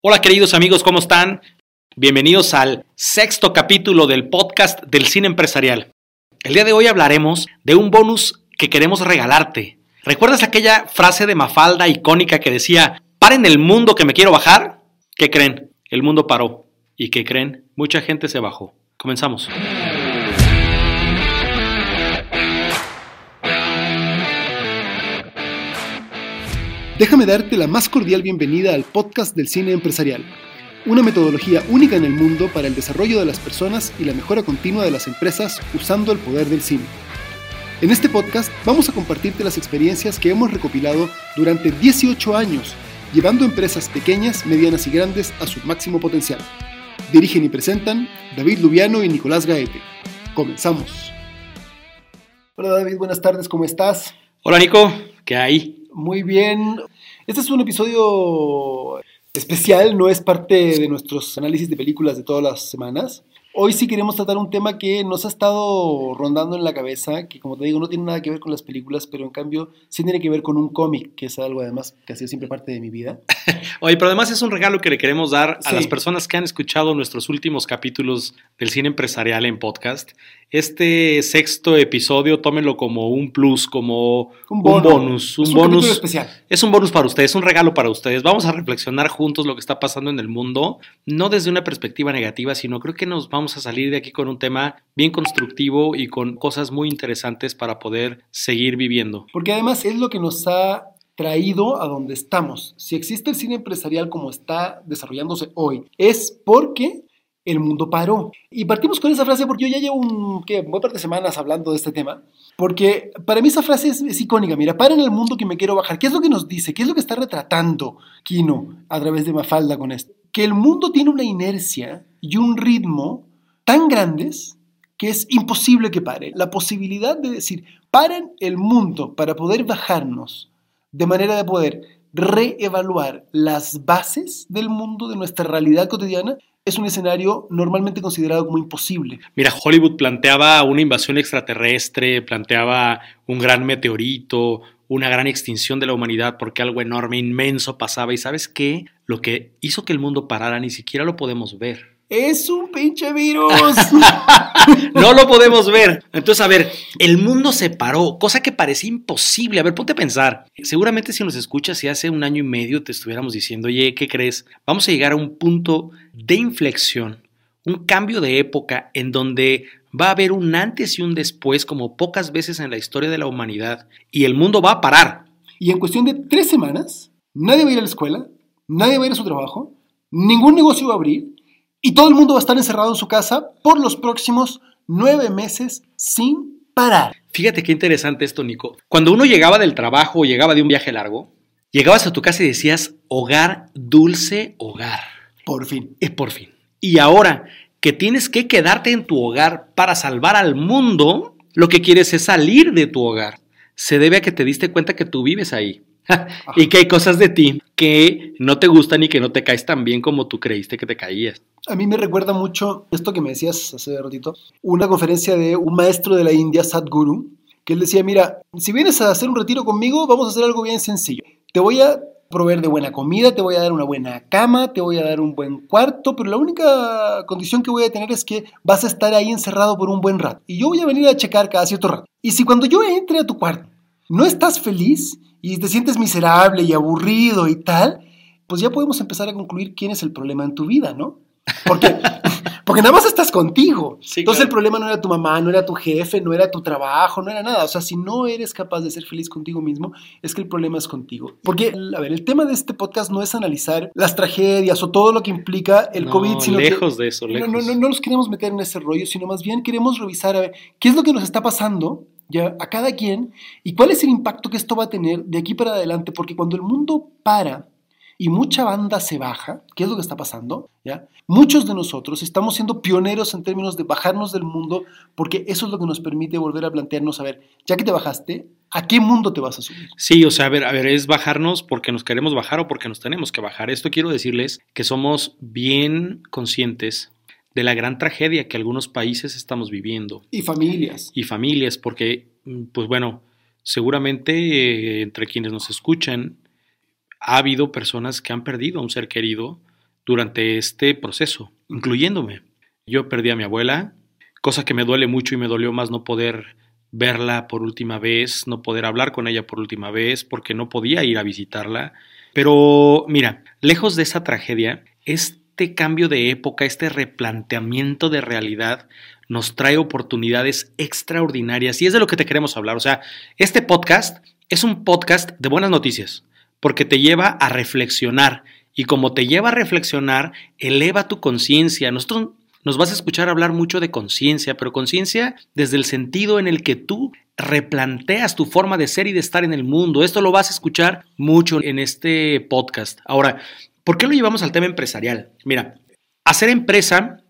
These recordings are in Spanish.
Hola queridos amigos, ¿cómo están? Bienvenidos al sexto capítulo del podcast del cine empresarial. El día de hoy hablaremos de un bonus que queremos regalarte. ¿Recuerdas aquella frase de Mafalda icónica que decía, paren el mundo que me quiero bajar? ¿Qué creen? El mundo paró. ¿Y qué creen? Mucha gente se bajó. Comenzamos. Déjame darte la más cordial bienvenida al podcast del cine empresarial, una metodología única en el mundo para el desarrollo de las personas y la mejora continua de las empresas usando el poder del cine. En este podcast vamos a compartirte las experiencias que hemos recopilado durante 18 años, llevando empresas pequeñas, medianas y grandes a su máximo potencial. Dirigen y presentan David Lubiano y Nicolás Gaete. Comenzamos. Hola David, buenas tardes, ¿cómo estás? Hola Nico, ¿qué hay? Muy bien. Este es un episodio especial, no es parte de nuestros análisis de películas de todas las semanas. Hoy sí queremos tratar un tema que nos ha estado rondando en la cabeza, que como te digo no tiene nada que ver con las películas, pero en cambio sí tiene que ver con un cómic, que es algo además que ha sido siempre parte de mi vida. Oye, pero además es un regalo que le queremos dar a Sí. las personas que han escuchado nuestros últimos capítulos del cine empresarial en podcast. Este sexto episodio, tómenlo como un plus, como un, bono. bonus, un Es bonus. especial. Es un bonus para ustedes, un regalo para ustedes. Vamos a reflexionar juntos lo que está pasando en el mundo, no desde una perspectiva negativa, sino creo que nos vamos a salir de aquí con un tema bien constructivo y con cosas muy interesantes para poder seguir viviendo. Porque además es lo que nos ha traído a donde estamos. Si existe el cine empresarial como está desarrollándose hoy, es porque el mundo paró. Y partimos con esa frase porque yo ya llevo un, ¿qué? un par de semanas hablando de este tema. Porque para mí esa frase es, es icónica. Mira, para en el mundo que me quiero bajar. ¿Qué es lo que nos dice? ¿Qué es lo que está retratando Kino a través de Mafalda con esto? Que el mundo tiene una inercia y un ritmo tan grandes que es imposible que pare. La posibilidad de decir, paren el mundo para poder bajarnos, de manera de poder reevaluar las bases del mundo, de nuestra realidad cotidiana, es un escenario normalmente considerado como imposible. Mira, Hollywood planteaba una invasión extraterrestre, planteaba un gran meteorito, una gran extinción de la humanidad porque algo enorme, inmenso pasaba. ¿Y sabes qué? Lo que hizo que el mundo parara ni siquiera lo podemos ver. Es un pinche virus. No lo podemos ver. Entonces, a ver, el mundo se paró, cosa que parecía imposible. A ver, ponte a pensar. Seguramente si nos escuchas, si hace un año y medio te estuviéramos diciendo, oye, ¿qué crees? Vamos a llegar a un punto de inflexión, un cambio de época en donde va a haber un antes y un después como pocas veces en la historia de la humanidad y el mundo va a parar. y en cuestión de tres semanas, nadie va a ir a la escuela, nadie va a ir a su trabajo, ningún negocio va a abrir y todo el mundo va a estar encerrado en su casa por los próximos nueve meses sin parar. Fíjate qué interesante esto, Nico. Cuando uno llegaba del trabajo o llegaba de un viaje largo, llegabas a tu casa y decías, hogar, dulce hogar. Por fin. Es por fin. Y ahora que tienes que quedarte en tu hogar para salvar al mundo, lo que quieres es salir de tu hogar. Se debe a que te diste cuenta que tú vives ahí. y que hay cosas de ti que no te gustan y que no te caes tan bien como tú creíste que te caías. A mí me recuerda mucho esto que me decías hace ratito, una conferencia de un maestro de la India, Sadhguru, que él decía, mira, si vienes a hacer un retiro conmigo, vamos a hacer algo bien sencillo. Te voy a proveer de buena comida, te voy a dar una buena cama, te voy a dar un buen cuarto, pero la única condición que voy a tener es que vas a estar ahí encerrado por un buen rato. Y yo voy a venir a checar cada cierto rato. Y si cuando yo entre a tu cuarto no estás feliz y te sientes miserable y aburrido y tal, pues ya podemos empezar a concluir quién es el problema en tu vida, ¿no? Porque, porque nada más estás contigo. Sí, Entonces claro. el problema no era tu mamá, no era tu jefe, no era tu trabajo, no era nada. O sea, si no eres capaz de ser feliz contigo mismo, es que el problema es contigo. Porque, a ver, el tema de este podcast no es analizar las tragedias o todo lo que implica el No, COVID, sino que- lejos de eso, no, lejos. no, no, no nos queremos meter en ese rollo, sino más bien queremos revisar a ver qué es lo que nos está pasando ya a cada quien y cuál es el impacto que esto va a tener de aquí para adelante, porque cuando el mundo para y mucha banda se baja, ¿qué es lo que está pasando? ¿Ya? Muchos de nosotros estamos siendo pioneros en términos de bajarnos del mundo, porque eso es lo que nos permite volver a plantearnos, a ver, ya que te bajaste, ¿a qué mundo te vas a subir? Sí, o sea, a ver, a ver, es bajarnos porque nos queremos bajar o porque nos tenemos que bajar. Esto quiero decirles que somos bien conscientes de la gran tragedia que algunos países estamos viviendo Y familias. y familias, porque, mm, pues bueno, seguramente eh, entre quienes nos escuchan ha habido personas que han perdido a un ser querido durante este proceso, incluyéndome. Yo perdí a mi abuela, cosa que me duele mucho y me dolió más no poder verla por última vez, no poder hablar con ella por última vez, porque no podía ir a visitarla. Pero mira, lejos de esa tragedia, este cambio de época, este replanteamiento de realidad, nos trae oportunidades extraordinarias y es de lo que te queremos hablar. O sea, este podcast es un podcast de buenas noticias, porque te lleva a reflexionar y como te lleva a reflexionar, eleva tu conciencia. Nosotros nos vas a escuchar hablar mucho de conciencia, pero conciencia desde el sentido en el que tú replanteas tu forma de ser y de estar en el mundo. Esto lo vas a escuchar mucho en este podcast. Ahora, ¿por qué lo llevamos al tema empresarial? Mira, hacer empresa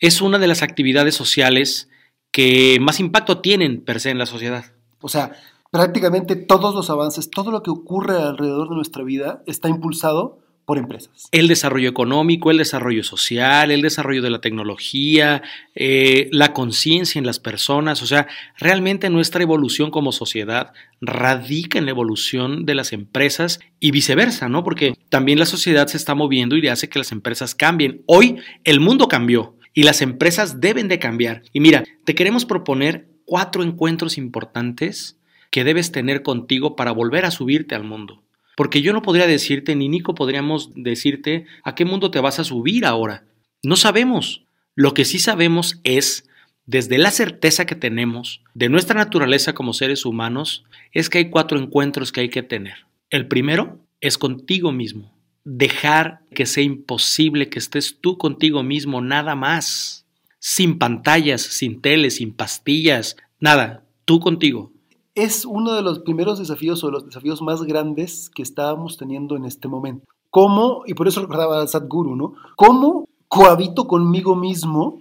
es una de las actividades sociales que más impacto tienen per se en la sociedad. O sea, prácticamente todos los avances, todo lo que ocurre alrededor de nuestra vida está impulsado por empresas. El desarrollo económico, el desarrollo social, el desarrollo de la tecnología, eh, la conciencia en las personas, o sea, realmente nuestra evolución como sociedad radica en la evolución de las empresas y viceversa, ¿no? Porque también la sociedad se está moviendo y hace que las empresas cambien. Hoy el mundo cambió y las empresas deben de cambiar. Y mira, te queremos proponer cuatro encuentros importantes que debes tener contigo para volver a subirte al mundo. Porque yo no podría decirte, ni Nico podríamos decirte a qué mundo te vas a subir ahora. No sabemos. Lo que sí sabemos es, desde la certeza que tenemos de nuestra naturaleza como seres humanos, es que hay cuatro encuentros que hay que tener. El primero es contigo mismo. Dejar que sea imposible que estés tú contigo mismo, nada más. Sin pantallas, sin tele, sin pastillas, nada. Tú contigo es uno de los primeros desafíos o los desafíos más grandes que estábamos teniendo en este momento. ¿Cómo, y por eso recordaba a Sadhguru, ¿no? ¿Cómo cohabito conmigo mismo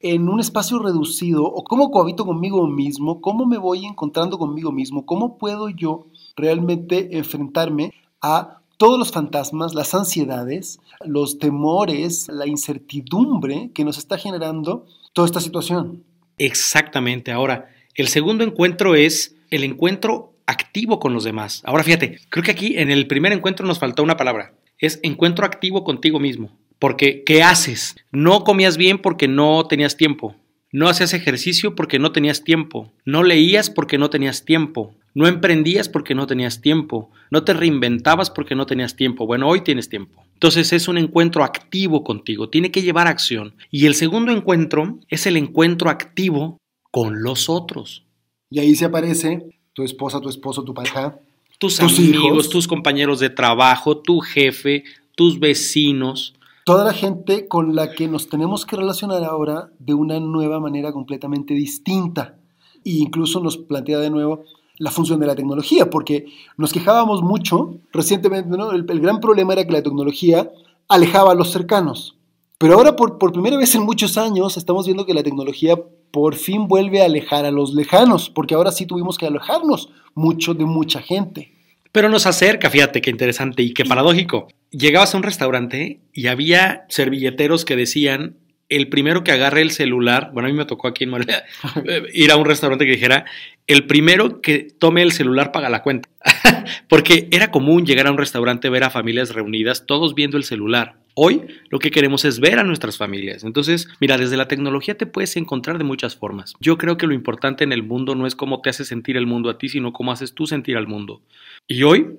en un espacio reducido o cómo cohabito conmigo mismo? ¿Cómo me voy encontrando conmigo mismo? ¿Cómo puedo yo realmente enfrentarme a todos los fantasmas, las ansiedades, los temores, la incertidumbre que nos está generando toda esta situación? Exactamente. Ahora, el segundo encuentro es el encuentro activo con los demás. Ahora fíjate, creo que aquí en el primer encuentro nos faltó una palabra. Es encuentro activo contigo mismo. Porque, ¿qué haces? No comías bien porque no tenías tiempo. No hacías ejercicio porque no tenías tiempo. No leías porque no tenías tiempo. No emprendías porque no tenías tiempo. No te reinventabas porque no tenías tiempo. Bueno, hoy tienes tiempo. Entonces es un encuentro activo contigo. Tiene que llevar acción. Y el segundo encuentro es el encuentro activo con los otros. Y ahí se aparece tu esposa, tu esposo, tu pareja. Tus, amigos, tus compañeros de trabajo, tu jefe, tus vecinos. Toda la gente con la que nos tenemos que relacionar ahora de una nueva manera completamente distinta. E incluso nos plantea de nuevo la función de la tecnología, porque nos quejábamos mucho recientemente, ¿no? el, el gran problema era que la tecnología alejaba a los cercanos. Pero ahora por, por primera vez en muchos años estamos viendo que la tecnología por fin vuelve a alejar a los lejanos, porque ahora sí tuvimos que alejarnos mucho de mucha gente. Pero nos acerca, fíjate qué interesante y qué paradójico. Llegabas a un restaurante y había servilleteros que decían, el primero que agarre el celular, bueno, a mí me tocó aquí en Morelia ir a un restaurante que dijera, el primero que tome el celular paga la cuenta. Porque era común llegar a un restaurante, ver a familias reunidas, todos viendo el celular. Hoy lo que queremos es ver a nuestras familias. Entonces, mira, desde la tecnología te puedes encontrar de muchas formas. Yo creo que lo importante en el mundo no es cómo te hace sentir el mundo a ti, sino cómo haces tú sentir al mundo. Y hoy,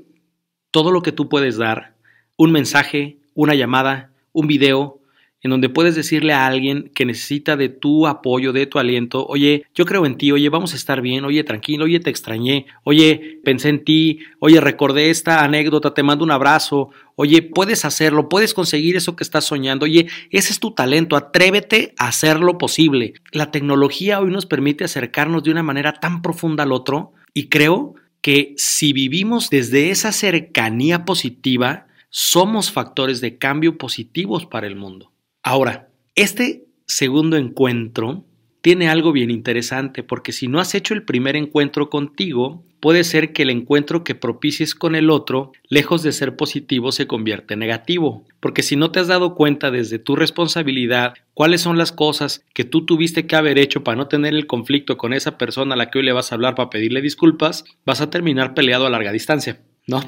todo lo que tú puedes dar, un mensaje, una llamada, un video, en donde puedes decirle a alguien que necesita de tu apoyo, de tu aliento, oye, yo creo en ti, oye, vamos a estar bien, oye, tranquilo, oye, te extrañé, oye, pensé en ti, oye, recordé esta anécdota, te mando un abrazo, oye, puedes hacerlo, puedes conseguir eso que estás soñando, oye, ese es tu talento, atrévete a hacerlo posible. La tecnología hoy nos permite acercarnos de una manera tan profunda al otro y creo que si vivimos desde esa cercanía positiva, somos factores de cambio positivos para el mundo. Ahora, este segundo encuentro tiene algo bien interesante, porque si no has hecho el primer encuentro contigo, puede ser que el encuentro que propicies con el otro, lejos de ser positivo, se convierte en negativo. Porque si no te has dado cuenta desde tu responsabilidad cuáles son las cosas que tú tuviste que haber hecho para no tener el conflicto con esa persona a la que hoy le vas a hablar para pedirle disculpas, vas a terminar peleado a larga distancia. ¿No?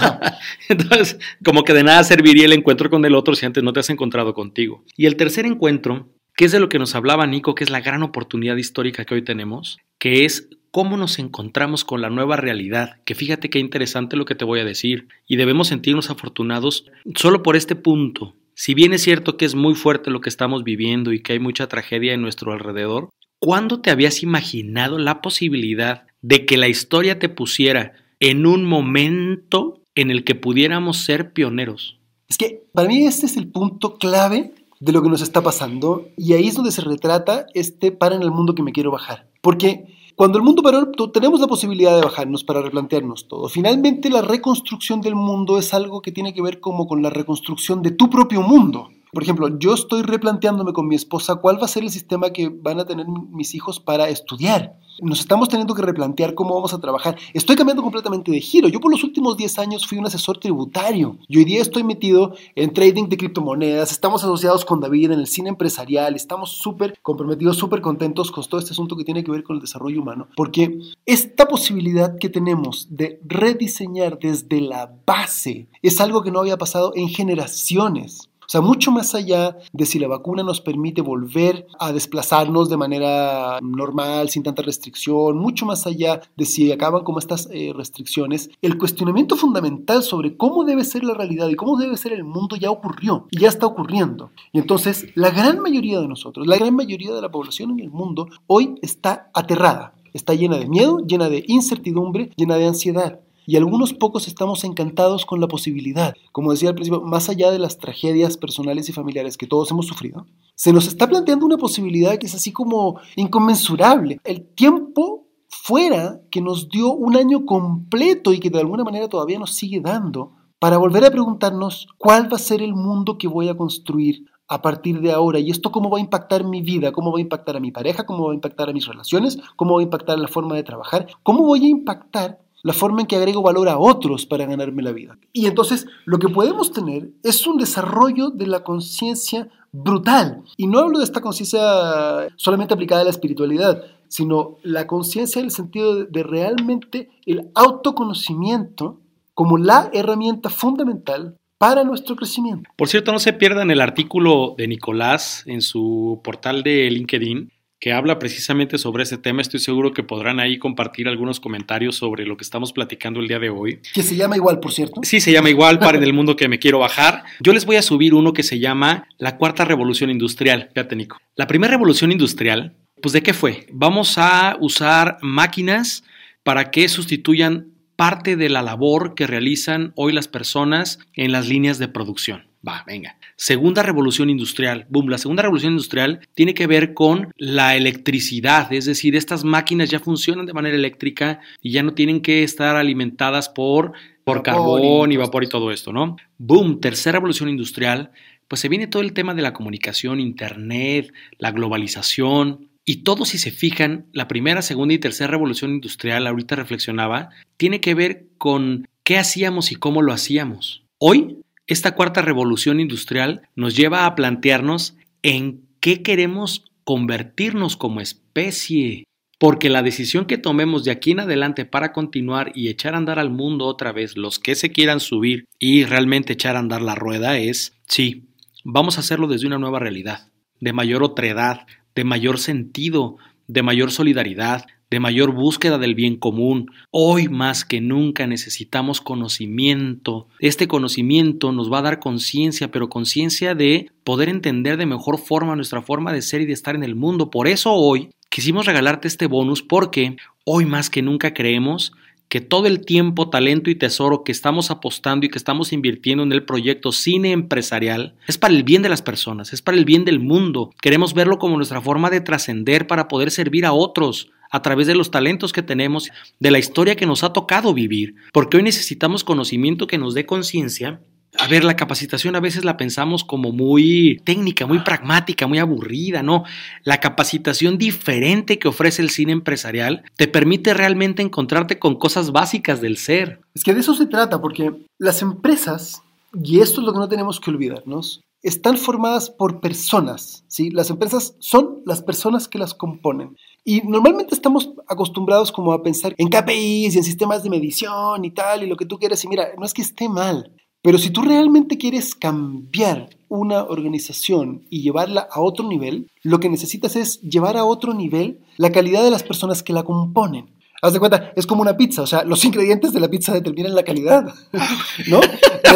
Entonces, como que de nada serviría el encuentro con el otro si antes no te has encontrado contigo. Y el tercer encuentro, que es de lo que nos hablaba Nico, que es la gran oportunidad histórica que hoy tenemos, que es cómo nos encontramos con la nueva realidad, que fíjate qué interesante lo que te voy a decir, y debemos sentirnos afortunados solo por este punto. Si bien es cierto que es muy fuerte lo que estamos viviendo y que hay mucha tragedia en nuestro alrededor, ¿cuándo te habías imaginado la posibilidad de que la historia te pusiera en un momento en el que pudiéramos ser pioneros? Es que para mí este es el punto clave de lo que nos está pasando y ahí es donde se retrata este para en el mundo que me quiero bajar. Porque cuando el mundo paró, tenemos la posibilidad de bajarnos para replantearnos todo. Finalmente, la reconstrucción del mundo es algo que tiene que ver como con la reconstrucción de tu propio mundo. Por ejemplo, yo estoy replanteándome con mi esposa cuál va a ser el sistema que van a tener mis hijos para estudiar. Nos estamos teniendo que replantear cómo vamos a trabajar. Estoy cambiando completamente de giro. Yo por los últimos 10 años fui un asesor tributario y hoy día estoy metido en trading de criptomonedas. Estamos asociados con David en el cine empresarial. Estamos súper comprometidos, súper contentos con todo este asunto que tiene que ver con el desarrollo humano. Porque esta posibilidad que tenemos de rediseñar desde la base es algo que no había pasado en generaciones. O sea, mucho más allá de si la vacuna nos permite volver a desplazarnos de manera normal, sin tanta restricción, mucho más allá de si acaban como estas eh, restricciones, el cuestionamiento fundamental sobre cómo debe ser la realidad y cómo debe ser el mundo ya ocurrió y ya está ocurriendo. Y entonces, la gran mayoría de nosotros, la gran mayoría de la población en el mundo, hoy está aterrada, está llena de miedo, llena de incertidumbre, llena de ansiedad y algunos pocos estamos encantados con la posibilidad, como decía al principio, más allá de las tragedias personales y familiares que todos hemos sufrido, se nos está planteando una posibilidad que es así como inconmensurable. El tiempo fuera que nos dio un año completo y que de alguna manera todavía nos sigue dando para volver a preguntarnos cuál va a ser el mundo que voy a construir a partir de ahora y esto cómo va a impactar mi vida, cómo va a impactar a mi pareja, cómo va a impactar a mis relaciones, cómo va a impactar la forma de trabajar, cómo voy a impactar la forma en que agrego valor a otros para ganarme la vida. Y entonces lo que podemos tener es un desarrollo de la conciencia brutal. Y no hablo de esta conciencia solamente aplicada a la espiritualidad, sino la conciencia en el sentido de realmente el autoconocimiento como la herramienta fundamental para nuestro crecimiento. Por cierto, no se pierdan el artículo de Nicolás en su portal de LinkedIn que habla precisamente sobre ese tema. Estoy seguro que podrán ahí compartir algunos comentarios sobre lo que estamos platicando el día de hoy. Que se llama igual, por cierto. Sí, se llama igual, para en el mundo que me quiero bajar. Yo les voy a subir uno que se llama La Cuarta Revolución Industrial. Fíjate, Nico. La primera revolución industrial, pues ¿de qué fue? Vamos a usar máquinas para que sustituyan parte de la labor que realizan hoy las personas en las líneas de producción. Va, venga. Segunda revolución industrial. Boom, la segunda revolución industrial tiene que ver con la electricidad, es decir, estas máquinas ya funcionan de manera eléctrica y ya no tienen que estar alimentadas por, por carbón y vapor y todo esto, ¿no? Boom, tercera revolución industrial, pues se viene todo el tema de la comunicación, internet, la globalización, y todo, si se fijan, la primera, segunda y tercera revolución industrial, ahorita reflexionaba, tiene que ver con qué hacíamos y cómo lo hacíamos. Hoy esta cuarta revolución industrial nos lleva a plantearnos en qué queremos convertirnos como especie. Porque la decisión que tomemos de aquí en adelante para continuar y echar a andar al mundo otra vez, los que se quieran subir y realmente echar a andar la rueda, es, sí, vamos a hacerlo desde una nueva realidad, de mayor otredad, de mayor sentido, de mayor solidaridad, de mayor búsqueda del bien común. Hoy más que nunca necesitamos conocimiento. Este conocimiento nos va a dar conciencia, pero conciencia de poder entender de mejor forma nuestra forma de ser y de estar en el mundo. Por eso hoy quisimos regalarte este bonus porque hoy más que nunca creemos que todo el tiempo, talento y tesoro que estamos apostando y que estamos invirtiendo en el proyecto cine empresarial es para el bien de las personas, es para el bien del mundo. Queremos verlo como nuestra forma de trascender para poder servir a otros, a través de los talentos que tenemos, de la historia que nos ha tocado vivir, porque hoy necesitamos conocimiento que nos dé conciencia a ver, la capacitación a veces la pensamos como muy técnica, muy pragmática, muy aburrida, ¿no? La capacitación diferente que ofrece el cine empresarial te permite realmente encontrarte con cosas básicas del ser. Es que de eso se trata, porque las empresas, y esto es lo que no tenemos que olvidarnos, están formadas por personas, ¿sí? Las empresas son las personas que las componen. Y normalmente estamos acostumbrados como a pensar en KPIs y en sistemas de medición y tal, y lo que tú quieras. Y mira, no es que esté mal, pero si tú realmente quieres cambiar una organización y llevarla a otro nivel, lo que necesitas es llevar a otro nivel la calidad de las personas que la componen. Haz de cuenta, es como una pizza, o sea, los ingredientes de la pizza determinan la calidad, ¿no? De,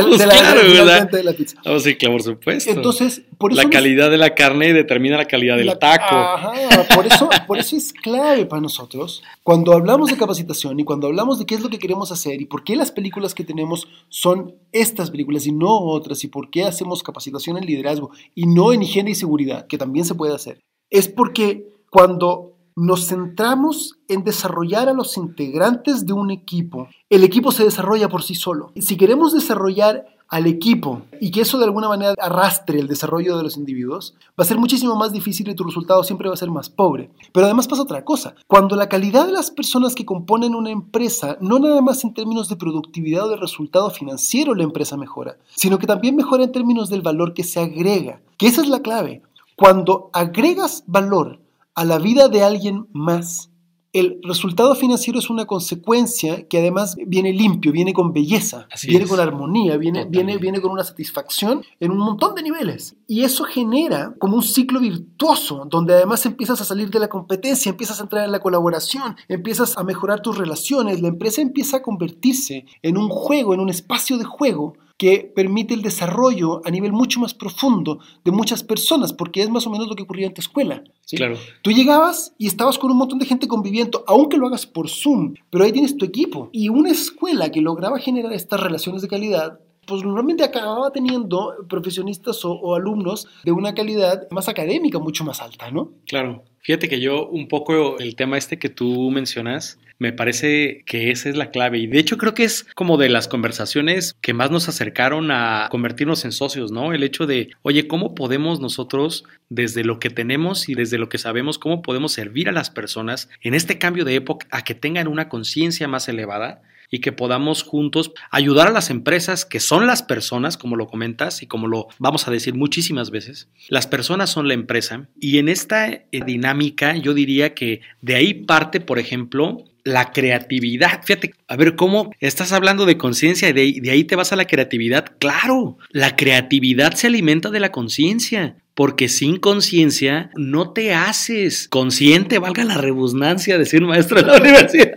Pues de la, claro, de la pizza. Oh, sí, claro, por supuesto. Entonces, por eso la calidad de la carne determina la calidad del la- taco. Ajá, por eso, por eso es clave para nosotros. Cuando hablamos de capacitación y cuando hablamos de qué es lo que queremos hacer y por qué las películas que tenemos son estas películas y no otras y por qué hacemos capacitación en liderazgo y no en higiene y seguridad, que también se puede hacer, es porque cuando nos centramos en desarrollar a los integrantes de un equipo, el equipo se desarrolla por sí solo. Si queremos desarrollar al equipo y que eso de alguna manera arrastre el desarrollo de los individuos, va a ser muchísimo más difícil y tu resultado siempre va a ser más pobre. Pero además pasa otra cosa. Cuando la calidad de las personas que componen una empresa, no nada más en términos de productividad o de resultado financiero la empresa mejora, sino que también mejora en términos del valor que se agrega. Que esa es la clave. Cuando agregas valor a la vida de alguien más, el resultado financiero es una consecuencia que además viene limpio, viene con belleza, Así viene es. con armonía, viene, Totalmente. viene, viene con una satisfacción en un montón de niveles. Y eso genera como un ciclo virtuoso, donde además empiezas a salir de la competencia, empiezas a entrar en la colaboración, empiezas a mejorar tus relaciones, la empresa empieza a convertirse en un juego, en un espacio de juego que permite el desarrollo a nivel mucho más profundo de muchas personas, porque es más o menos lo que ocurría en tu escuela. ¿sí? Claro. Tú llegabas y estabas con un montón de gente conviviendo, aunque lo hagas por Zoom, pero ahí tienes tu equipo. Y una escuela que lograba generar estas relaciones de calidad, pues normalmente acababa teniendo profesionistas o, o alumnos de una calidad más académica, mucho más alta, ¿no? Claro. Fíjate que yo un poco el tema este que tú mencionas, me parece que esa es la clave. Y de hecho creo que es como de las conversaciones que más nos acercaron a convertirnos en socios, ¿no? El hecho de, oye, ¿cómo podemos nosotros, desde lo que tenemos y desde lo que sabemos, cómo podemos servir a las personas en este cambio de época a que tengan una conciencia más elevada? y que podamos juntos ayudar a las empresas que son las personas, como lo comentas y como lo vamos a decir muchísimas veces. Las personas son la empresa y en esta eh, dinámica yo diría que de ahí parte, por ejemplo, la creatividad. Fíjate, a ver cómo estás hablando de conciencia y de, ahí- te vas a la creatividad. Claro, la creatividad se alimenta de la conciencia. Porque sin conciencia no te haces consciente, valga la redundancia, decir maestro de la universidad.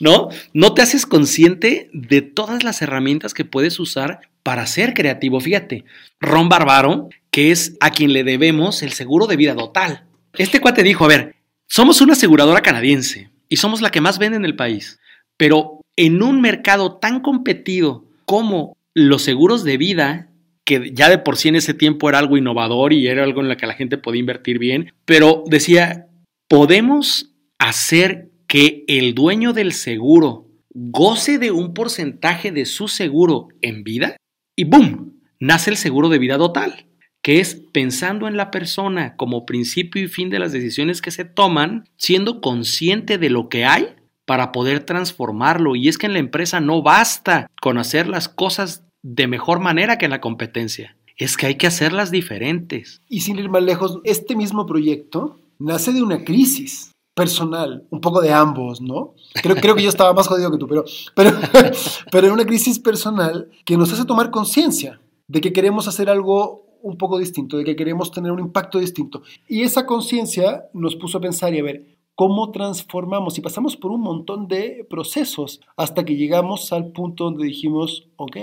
¿no? No te haces consciente de todas las herramientas que puedes usar para ser creativo. Fíjate, Ron Barbaro, que es a quien le debemos el seguro de vida total. Este cuate dijo, a ver, somos una aseguradora canadiense y somos la que más vende en el país, pero en un mercado tan competido como los seguros de vida, que ya de por sí en ese tiempo era algo innovador y era algo en lo que la gente podía invertir bien, pero decía, podemos hacer que el dueño del seguro goce de un porcentaje de su seguro en vida y ¡boom! nace el seguro de vida total, que es pensando en la persona como principio y fin de las decisiones que se toman, siendo consciente de lo que hay para poder transformarlo. Y es que en la empresa no basta con hacer las cosas de mejor manera que en la competencia, es que hay que hacerlas diferentes. Y sin ir más lejos, este mismo proyecto nace de una crisis personal, un poco de ambos, ¿no? Creo, que yo estaba más jodido que tú, pero, pero, pero una crisis personal que nos hace tomar conciencia de que queremos hacer algo un poco distinto, de que queremos tener un impacto distinto. Y esa conciencia nos puso a pensar y a ver, ¿cómo transformamos? Y pasamos por un montón de procesos hasta que llegamos al punto donde dijimos, ok,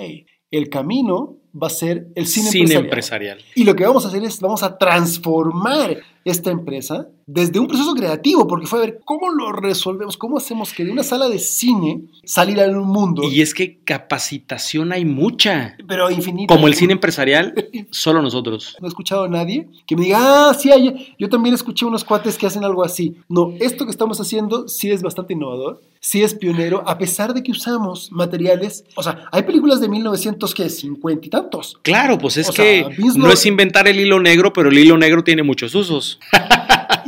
el camino va a ser el cine, Cine empresarial. empresarial. Y lo que vamos a hacer es, vamos a transformar esta empresa desde un proceso creativo, porque fue a ver cómo lo resolvemos, cómo hacemos que de una sala de cine salir a un mundo, Y es que capacitación hay mucha. pero infinito. Como el cine empresarial, solo nosotros. No he escuchado a nadie que me diga, ah, sí, yo también escuché unos cuates que hacen algo así. No, esto que estamos haciendo sí es bastante innovador, sí es pionero, a pesar de que usamos materiales, o sea, hay películas de 1950 y tantos. Claro, pues es O que sea, no es inventar el hilo negro, pero el hilo negro tiene muchos usos.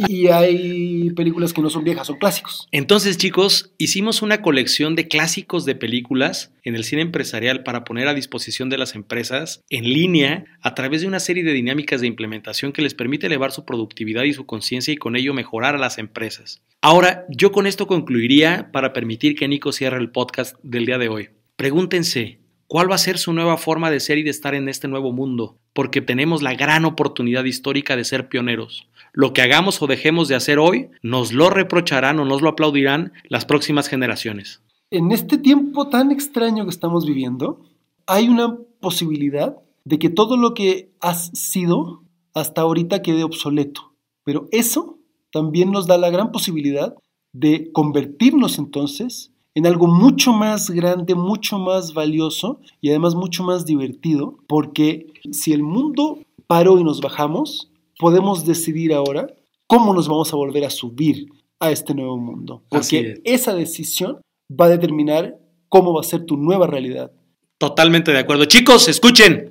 Y hay películas que no son viejas, son clásicos. Entonces, chicos, hicimos una colección de clásicos de películas en el cine empresarial para poner a disposición de las empresas en línea a través de una serie de dinámicas de implementación que les permite elevar su productividad y su conciencia y con ello mejorar a las empresas. Ahora, yo con esto concluiría para permitir que Nico cierre el podcast del día de hoy. Pregúntense, ¿Cuál va a ser su nueva forma de ser y de estar en este nuevo mundo? Porque tenemos la gran oportunidad histórica de ser pioneros. Lo que hagamos o dejemos de hacer hoy, nos lo reprocharán o nos lo aplaudirán las próximas generaciones. En este tiempo tan extraño que estamos viviendo, hay una posibilidad de que todo lo que has sido hasta ahorita quede obsoleto. Pero eso también nos da la gran posibilidad de convertirnos entonces en algo mucho más grande, mucho más valioso y además mucho más divertido, porque si el mundo paró y nos bajamos, podemos decidir ahora cómo nos vamos a volver a subir a este nuevo mundo, porque esa decisión va a determinar cómo va a ser tu nueva realidad. Totalmente de acuerdo. Chicos, escuchen.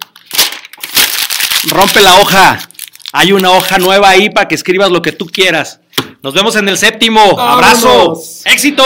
Rompe la hoja. Hay una hoja nueva ahí para que escribas lo que tú quieras. Nos vemos en el séptimo. Abrazo. Éxito.